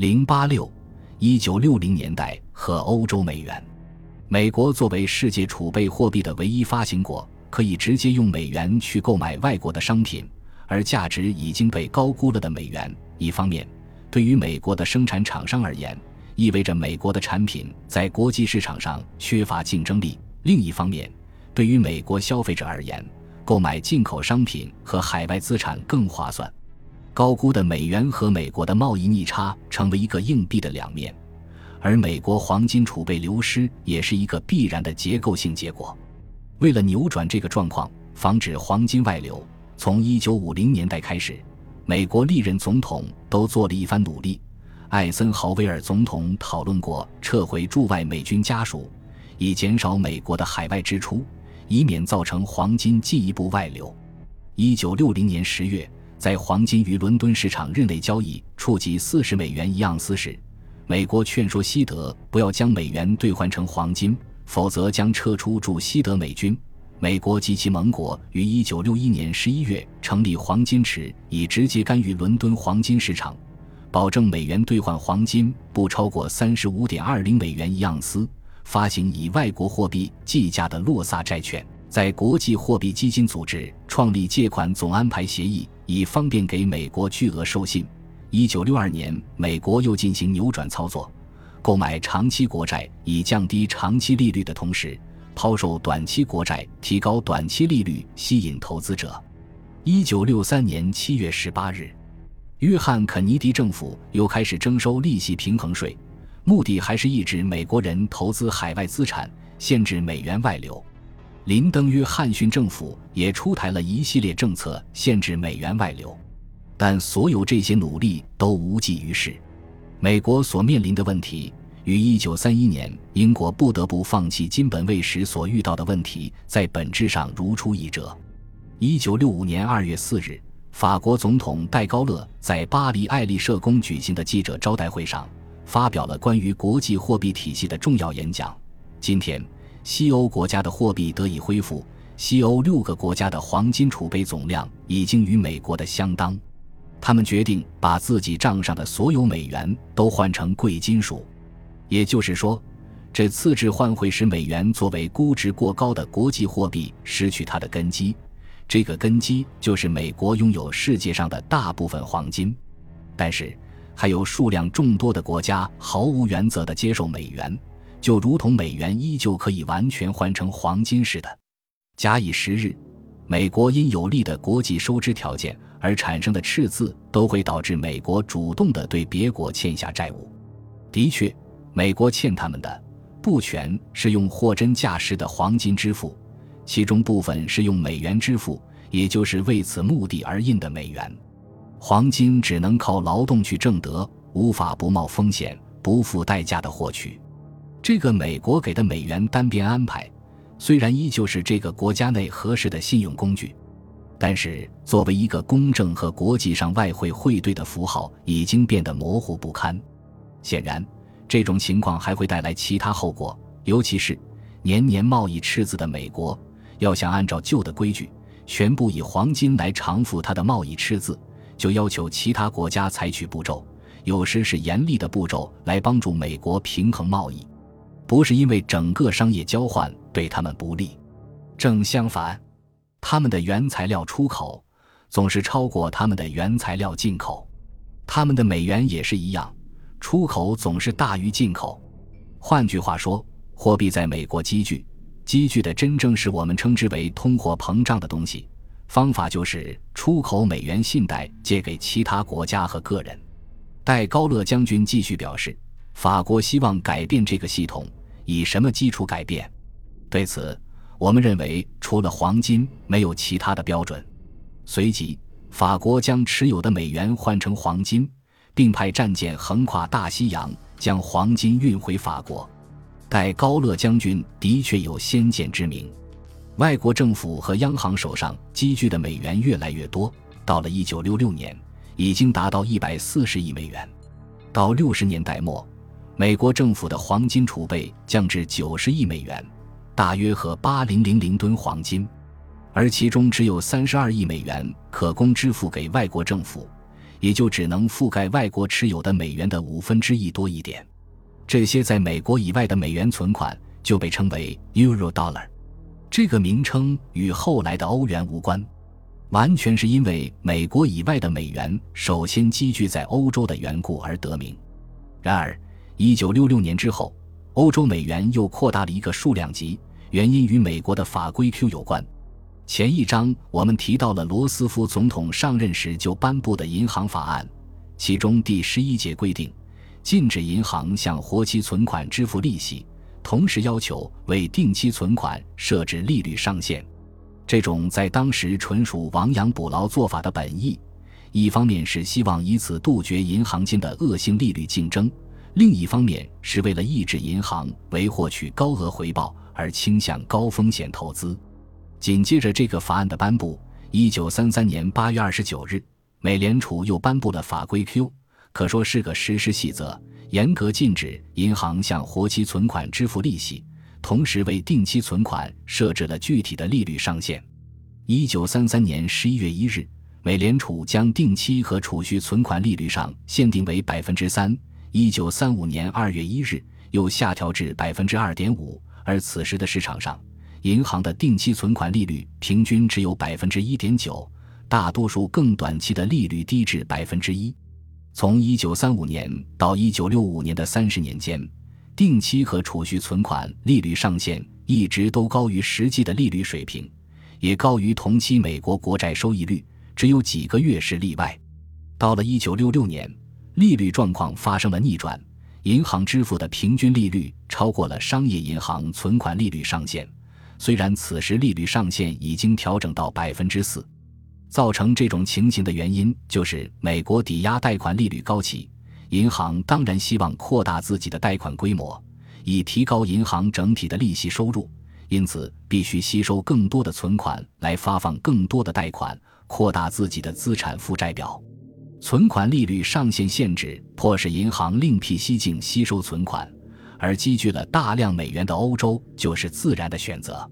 零八六一九六零年代和欧洲美元，美国作为世界储备货币的唯一发行国，可以直接用美元去购买外国的商品，而价值已经被高估了的美元，一方面对于美国的生产厂商而言，意味着美国的产品在国际市场上缺乏竞争力；另一方面，对于美国消费者而言，购买进口商品和海外资产更划算。高估的美元和美国的贸易逆差成为一个硬币的两面，而美国黄金储备流失也是一个必然的结构性结果。为了扭转这个状况，防止黄金外流，从1950年代开始，美国历任总统都做了一番努力。艾森豪威尔总统讨论过撤回驻外美军家属，以减少美国的海外支出，以免造成黄金进一步外流。1960年10月。在黄金于伦敦市场日内交易触及四十美元一盎司时，美国劝说西德不要将美元兑换成黄金，否则将撤出驻西德美军。美国及其盟国于一九六一年十一月成立黄金池，以直接干预伦敦黄金市场，保证美元兑换黄金不超过三十五点二零美元一盎司，发行以外国货币计价的洛萨债券。在国际货币基金组织创立借款总安排协议，以方便给美国巨额授信。一九六二年，美国又进行扭转操作，购买长期国债以降低长期利率的同时，抛售短期国债，提高短期利率，吸引投资者。一九六三年七月十八日，约翰·肯尼迪政府又开始征收利息平衡税，目的还是抑制美国人投资海外资产，限制美元外流。林登·约翰逊政府也出台了一系列政策，限制美元外流，但所有这些努力都无济于事。美国所面临的问题与1931年英国不得不放弃金本位时所遇到的问题在本质上如出一辙。1965年2月4日，法国总统戴高乐在巴黎爱丽舍宫举行的记者招待会上，发表了关于国际货币体系的重要演讲。今天。西欧国家的货币得以恢复，西欧六个国家的黄金储备总量已经与美国的相当。他们决定把自己账上的所有美元都换成贵金属，也就是说，这次置换会使美元作为估值过高的国际货币失去它的根基。这个根基就是美国拥有世界上的大部分黄金，但是还有数量众多的国家毫无原则地接受美元。就如同美元依旧可以完全换成黄金似的，假以时日，美国因有利的国际收支条件而产生的赤字，都会导致美国主动的对别国欠下债务。的确，美国欠他们的不全是用货真价实的黄金支付，其中部分是用美元支付，也就是为此目的而印的美元。黄金只能靠劳动去挣得，无法不冒风险、不付代价的获取。这个美国给的美元单边安排，虽然依旧是这个国家内合适的信用工具，但是作为一个公正和国际上外汇汇兑的符号，已经变得模糊不堪。显然，这种情况还会带来其他后果，尤其是年年贸易赤字的美国，要想按照旧的规矩，全部以黄金来偿付它的贸易赤字，就要求其他国家采取步骤，有时是严厉的步骤，来帮助美国平衡贸易。不是因为整个商业交换对他们不利，正相反，他们的原材料出口总是超过他们的原材料进口，他们的美元也是一样，出口总是大于进口。换句话说，货币在美国积聚，积聚的真正是我们称之为通货膨胀的东西。方法就是出口美元信贷借给其他国家和个人。戴高乐将军继续表示，法国希望改变这个系统。以什么基础改变？对此，我们认为除了黄金，没有其他的标准。随即，法国将持有的美元换成黄金，并派战舰横跨大西洋，将黄金运回法国。戴高乐将军的确有先见之明。外国政府和央行手上积聚的美元越来越多，到了1966年，已经达到140亿美元。到60年代末。美国政府的黄金储备降至九十亿美元，大约和八零零零吨黄金，而其中只有三十二亿美元可供支付给外国政府，也就只能覆盖外国持有的美元的五分之一多一点。这些在美国以外的美元存款就被称为 Euro Dollar。这个名称与后来的欧元无关，完全是因为美国以外的美元首先积聚在欧洲的缘故而得名。然而，一九六六年之后，欧洲美元又扩大了一个数量级，原因与美国的法规 Q 有关。前一章我们提到了罗斯福总统上任时就颁布的银行法案，其中第十一节规定，禁止银行向活期存款支付利息。同时要求为定期存款设置利率上限，这种在当时纯属亡羊补牢做法的本意，一方面是希望以此杜绝银行间的恶性利率竞争，另一方面是为了抑制银行为获取高额回报而倾向高风险投资。紧接着这个法案的颁布，一九三三年八月二十九日，美联储又颁布了法规 Q，可说是个实施细则。严格禁止银行向活期存款支付利息，同时为定期存款设置了具体的利率上限。一九三三年十一月一日，美联储将定期和储蓄存款利率上限定为百分之三；一九三五年二月一日，又下调至百分之二点五。而此时的市场上，银行的定期存款利率平均只有百分之一点九，大多数更短期的利率低至百分之一。从1935年到1965年的三十年间，定期和储蓄存款利率上限一直都高于实际的利率水平，也高于同期美国国债收益率，只有几个月是例外。到了1966年，利率状况发生了逆转，银行支付的平均利率超过了商业银行存款利率上限，虽然此时利率上限已经调整到百分之四。造成这种情形的原因，就是美国抵押贷款利率高企，银行当然希望扩大自己的贷款规模，以提高银行整体的利息收入，因此必须吸收更多的存款来发放更多的贷款，扩大自己的资产负债表。存款利率上限限制迫使银行另辟蹊径吸收存款，而积聚了大量美元的欧洲就是自然的选择。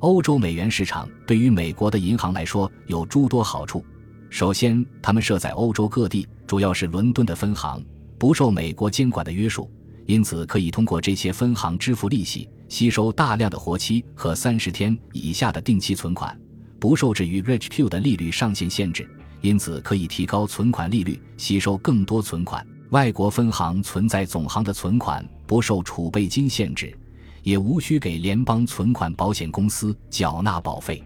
欧洲美元市场对于美国的银行来说有诸多好处。首先，他们设在欧洲各地，主要是伦敦的分行，不受美国监管的约束，因此可以通过这些分行支付利息，吸收大量的活期和三十天以下的定期存款，不受制于 Rich Q 的利率上限限制，因此可以提高存款利率，吸收更多存款。外国分行存在总行的存款不受储备金限制。也无需给联邦存款保险公司缴纳保费。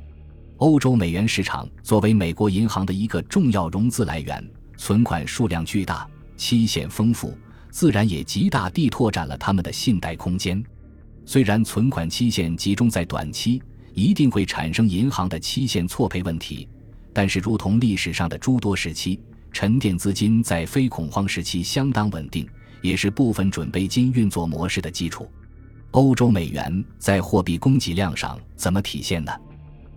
欧洲美元市场作为美国银行的一个重要融资来源，存款数量巨大，期限丰富，自然也极大地拓展了他们的信贷空间。虽然存款期限集中在短期，一定会产生银行的期限错配问题，但是如同历史上的诸多时期，沉淀资金在非恐慌时期相当稳定，也是部分准备金运作模式的基础。欧洲美元在货币供给量上怎么体现呢？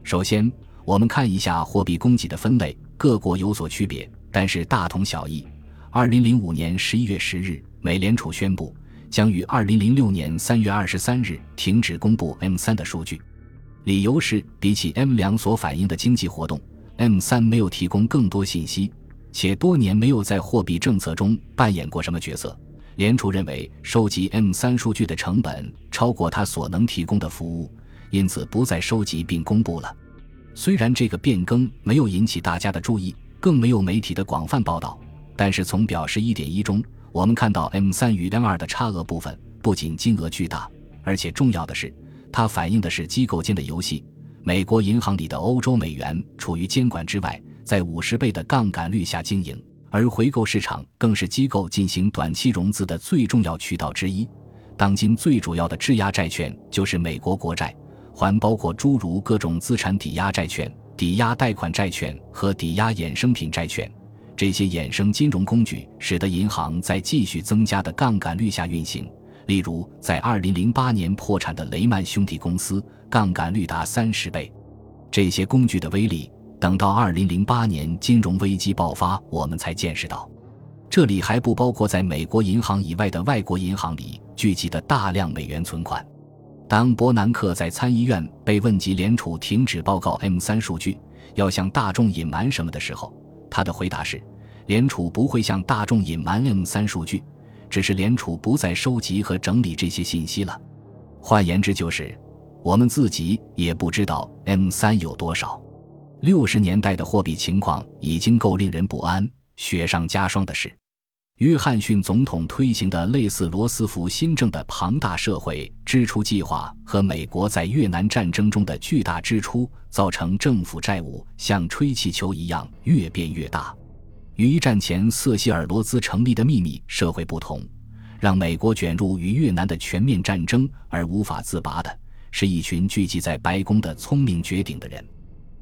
首先，我们看一下货币供给的分类，各国有所区别，但是大同小异。二零零五年十一月十日，美联储宣布将于二零零六年三月二十三日停止公布 M 三的数据，理由是比起 M 两所反映的经济活动，M 三没有提供更多信息，且多年没有在货币政策中扮演过什么角色。联储认为收集 M 三数据的成本超过它所能提供的服务，因此不再收集并公布了。虽然这个变更没有引起大家的注意，更没有媒体的广泛报道，但是从表示一点一中，我们看到 M 三与 M 二的差额部分不仅金额巨大，而且重要的是，它反映的是机构间的游戏。美国银行里的欧洲美元处于监管之外，在五十倍的杠杆率下经营。而回购市场更是机构进行短期融资的最重要渠道之一。当今最主要的质押债券就是美国国债，还包括诸如各种资产抵押债券、抵押贷款债券和抵押衍生品债券。这些衍生金融工具使得银行在继续增加的杠杆率下运行。例如，在2008年破产的雷曼兄弟公司，杠杆率达三十倍。这些工具的威力。等到二零零八年金融危机爆发，我们才见识到，这里还不包括在美国银行以外的外国银行里聚集的大量美元存款。当伯南克在参议院被问及联储停止报告 M 三数据，要向大众隐瞒什么的时候，他的回答是：联储不会向大众隐瞒 M 三数据，只是联储不再收集和整理这些信息了。换言之，就是我们自己也不知道 M 三有多少。六十年代的货币情况已经够令人不安、雪上加霜的是。约翰逊总统推行的类似罗斯福新政的庞大社会支出计划和美国在越南战争中的巨大支出，造成政府债务像吹气球一样越变越大。与一战前瑟西尔罗兹成立的秘密社会不同，让美国卷入与越南的全面战争而无法自拔的是一群聚集在白宫的聪明绝顶的人。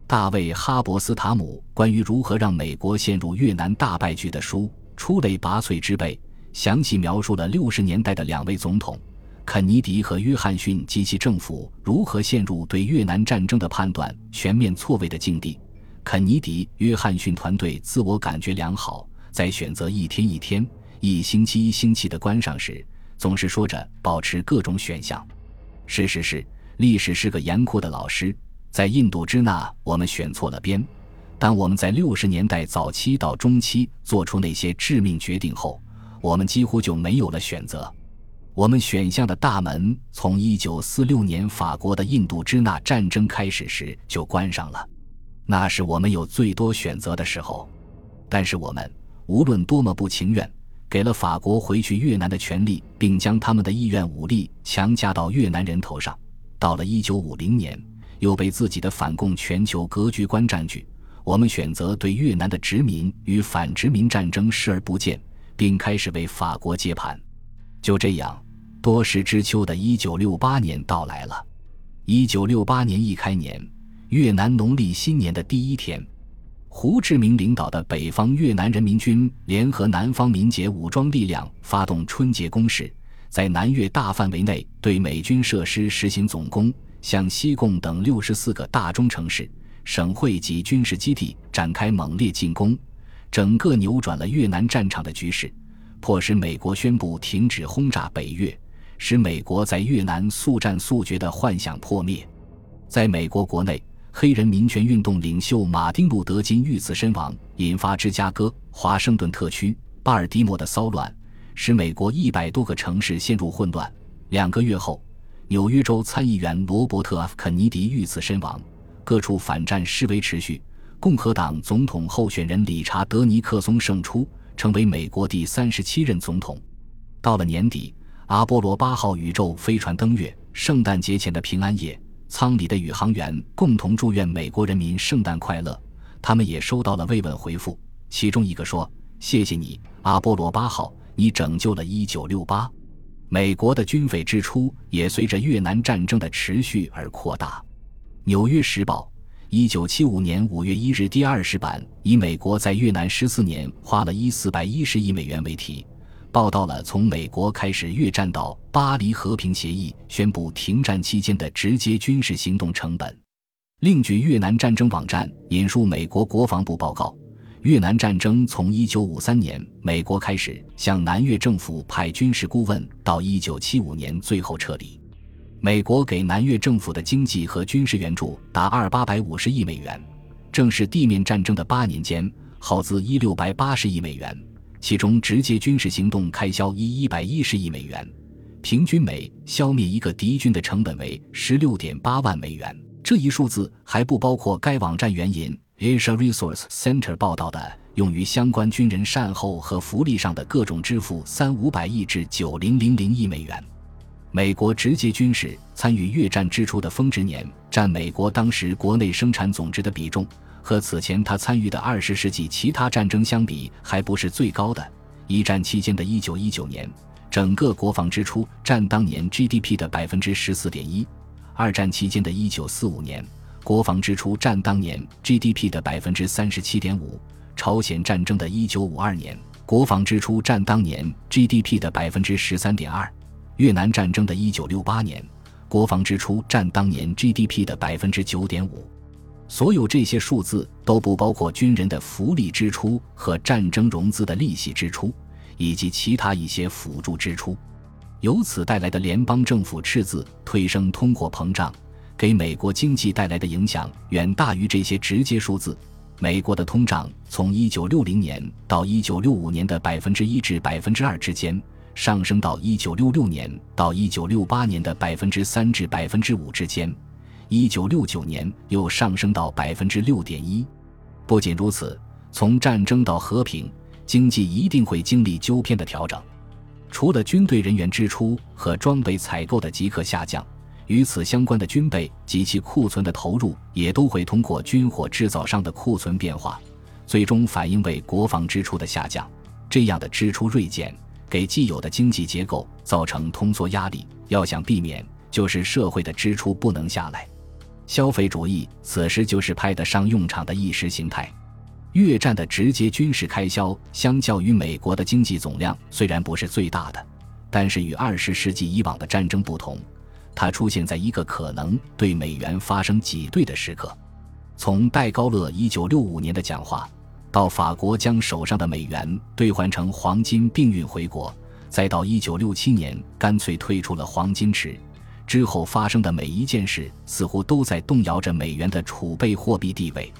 大卫·哈伯斯塔姆关于如何让美国陷入越南大败局的书。出类拔萃之辈，详细描述了六十年代的两位总统肯尼迪和约翰逊及其政府如何陷入对越南战争的判断全面错位的境地。肯尼迪、约翰逊团队自我感觉良好，在选择一天一天、一星期一星期的关上时，总是说着保持各种选项。事实是，历史是个严酷的老师，在印度支那，我们选错了边。当我们在六十年代早期到中期做出那些致命决定后，我们几乎就没有了选择。我们选项的大门从一九四六年法国的印度支那战争开始时就关上了，那是我们有最多选择的时候。但是我们无论多么不情愿，给了法国回去越南的权利，并将他们的意愿武力强加到越南人头上。到了一九五零年，又被自己的反共全球格局观占据。我们选择对越南的殖民与反殖民战争视而不见，并开始为法国接盘。就这样，多事之秋的一九六八年到来了。一九六八年一开年，越南农历新年的第一天，胡志明领导的北方越南人民军联合南方民解武装力量发动春节攻势，在南越大范围内对美军设施实行总攻，向西贡等六十四个大中城市。省会及军事基地展开猛烈进攻，整个扭转了越南战场的局势，迫使美国宣布停止轰炸北越，使美国在越南速战速决的幻想破灭。在美国国内，黑人民权运动领袖马丁·路德·金遇刺身亡，引发芝加哥、华盛顿特区、巴尔的摩的骚乱，使美国一百多个城市陷入混乱。两个月后，纽约州参议员罗伯特·肯尼迪遇刺身亡。各处反战示威持续，共和党总统候选人理查德·尼克松胜出，成为美国第三十七任总统。到了年底，阿波罗八号宇宙飞船登月，圣诞节前的平安夜，舱里的宇航员共同祝愿美国人民圣诞快乐。他们也收到了慰问回复，其中一个说：“谢谢你，阿波罗八号，你拯救了一九六八。”美国的军费支出也随着越南战争的持续而扩大。《纽约时报》一九七五年五月一日第二十版以“美国在越南十四年花了一四百一十亿美元”为题，报道了从美国开始越战到巴黎和平协议宣布停战期间的直接军事行动成本。另据越南战争网站引述美国国防部报告，越南战争从一九五三年美国开始向南越政府派军事顾问，到一九七五年最后撤离。美国给南越政府的经济和军事援助达二八百五十亿美元，正是地面战争的八年间耗资一六百八十亿美元，其中直接军事行动开销一一百一十亿美元，平均每消灭一个敌军的成本为十六点八万美元。这一数字还不包括该网站援引 Asia Resource Center 报道的用于相关军人善后和福利上的各种支付三五百亿至九零零零亿美元。美国直接军事参与越战支出的峰值年占美国当时国内生产总值的比重，和此前他参与的二十世纪其他战争相比，还不是最高的。一战期间的一九一九年，整个国防支出占当年 GDP 的百分之十四点一；二战期间的一九四五年，国防支出占当年 GDP 的百分之三十七点五；朝鲜战争的一九五二年，国防支出占当年 GDP 的百分之十三点二。越南战争的一九六八年，国防支出占当年 GDP 的百分之九点五。所有这些数字都不包括军人的福利支出和战争融资的利息支出，以及其他一些辅助支出。由此带来的联邦政府赤字推升通货膨胀，给美国经济带来的影响远大于这些直接数字。美国的通胀从1960年到1965年的百分之一至百分之二之间，上升到1966年到1968年的百分之三至百分之五之间五之间，1969年又上升到百分之六点一。不仅如此，从战争到和平，经济一定会经历纠偏的调整。除了军队人员支出和装备采购的即刻下降。与此相关的军备及其库存的投入，也都会通过军火制造商的库存变化，最终反映为国防支出的下降。这样的支出锐减，给既有的经济结构造成通缩压力。要想避免，就是社会的支出不能下来。消费主义此时就是派得上用场的意识形态。越战的直接军事开销，相较于美国的经济总量，虽然不是最大的，但是与二十世纪以往的战争不同。它出现在一个可能对美元发生挤兑的时刻，从戴高乐一九六五年的讲话，到法国将手上的美元兑换成黄金并运回国，再到一九六七年干脆退出了黄金池，之后发生的每一件事，似乎都在动摇着美元的储备货币地位。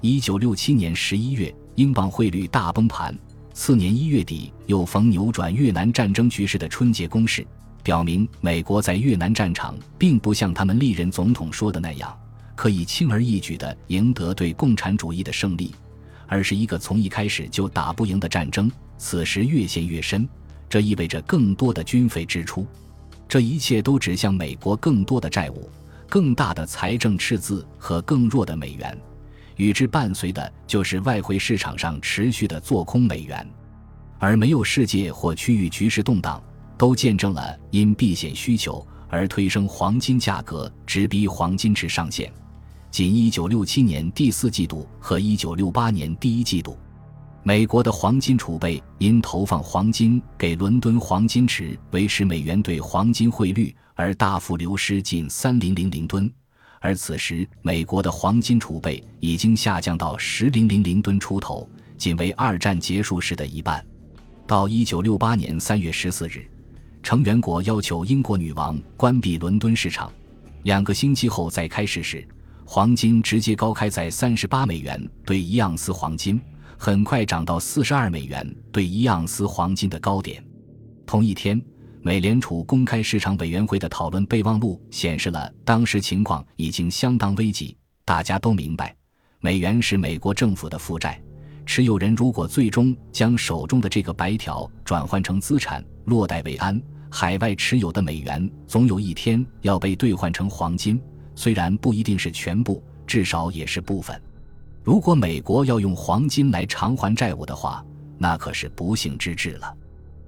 一九六七年十一月，英镑汇率大崩盘，次年一月底又逢扭转越南战争局势的春节攻势。表明，美国在越南战场并不像他们历任总统说的那样，可以轻而易举地赢得对共产主义的胜利，而是一个从一开始就打不赢的战争。此时越陷越深，这意味着更多的军费支出，这一切都指向美国更多的债务、更大的财政赤字和更弱的美元，与之伴随的就是外汇市场上持续的做空美元，而没有世界或区域局势动荡。都见证了因避险需求而推升黄金价格，直逼黄金池上限。仅1967年第四季度和1968年第一季度，美国的黄金储备因投放黄金给伦敦黄金池维持美元兑黄金汇率而大幅流失近3000吨，而此时美国的黄金储备已经下降到10000吨出头，仅为二战结束时的一半。到1968年3月14日。成员国要求英国女王关闭伦敦市场，两个星期后再开市时，黄金直接高开在三十八美元兑一盎司黄金，很快涨到四十二美元兑一盎司黄金的高点。同一天，美联储公开市场委员会的讨论备忘录显示了当时情况已经相当危急。大家都明白，美元是美国政府的负债，持有人如果最终将手中的这个白条转换成资产，落袋为安。海外持有的美元总有一天要被兑换成黄金，虽然不一定是全部，至少也是部分。如果美国要用黄金来偿还债务的话，那可是不幸之至了。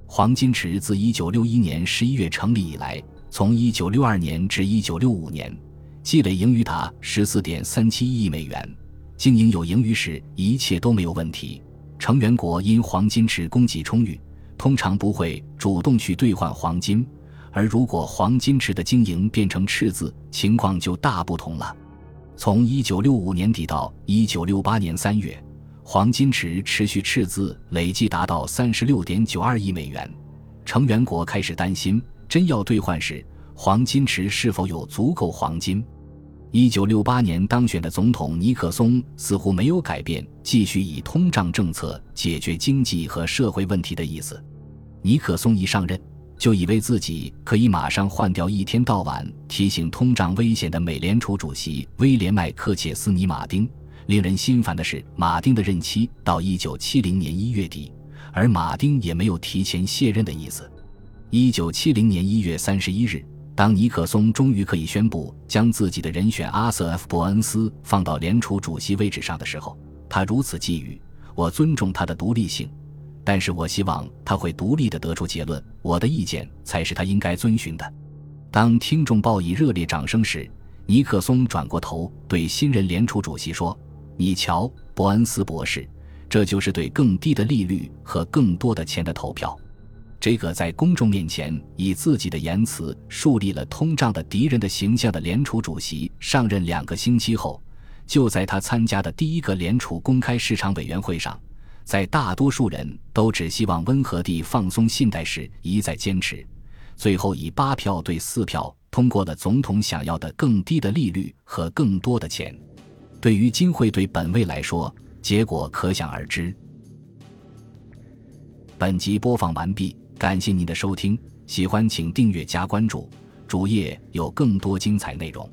黄金池自1961年11月成立以来，从1962年至1965年，积累盈余达14.37亿美元。经营有盈余时，一切都没有问题。成员国因黄金池供给充裕。通常不会主动去兑换黄金，而如果黄金池的经营变成赤字，情况就大不同了。从1965年底到1968年3月，黄金池持续赤字，累计达到36.92亿美元。成员国开始担心，真要兑换时，黄金池是否有足够黄金。1968年当选的总统尼克松似乎没有改变继续以通胀政策解决经济和社会问题的意思。尼克松一上任，就以为自己可以马上换掉一天到晚提醒通胀危险的美联储主席威廉麦克切斯尼马丁。令人心烦的是，马丁的任期到1970年1月底，而马丁也没有提前卸任的意思。1970年1月31日。当尼克松终于可以宣布将自己的人选阿瑟 ·F· 伯恩斯放到联储主席位置上的时候，他如此寄语：“我尊重他的独立性，但是我希望他会独立地得出结论，我的意见才是他应该遵循的。”当听众报以热烈掌声时，尼克松转过头对新任联储主席说：“你瞧，伯恩斯博士，这就是对更低的利率和更多的钱的投票。”这个在公众面前以自己的言辞树立了通胀的敌人的形象的联储主席上任两个星期后，就在他参加的第一个联储公开市场委员会上，在大多数人都只希望温和地放松信贷时一再坚持，最后以八票对四票通过了总统想要的更低的利率和更多的钱。对于金汇兑本位来说，结果可想而知。本集播放完毕，感谢您的收听，喜欢请订阅加关注，主页有更多精彩内容。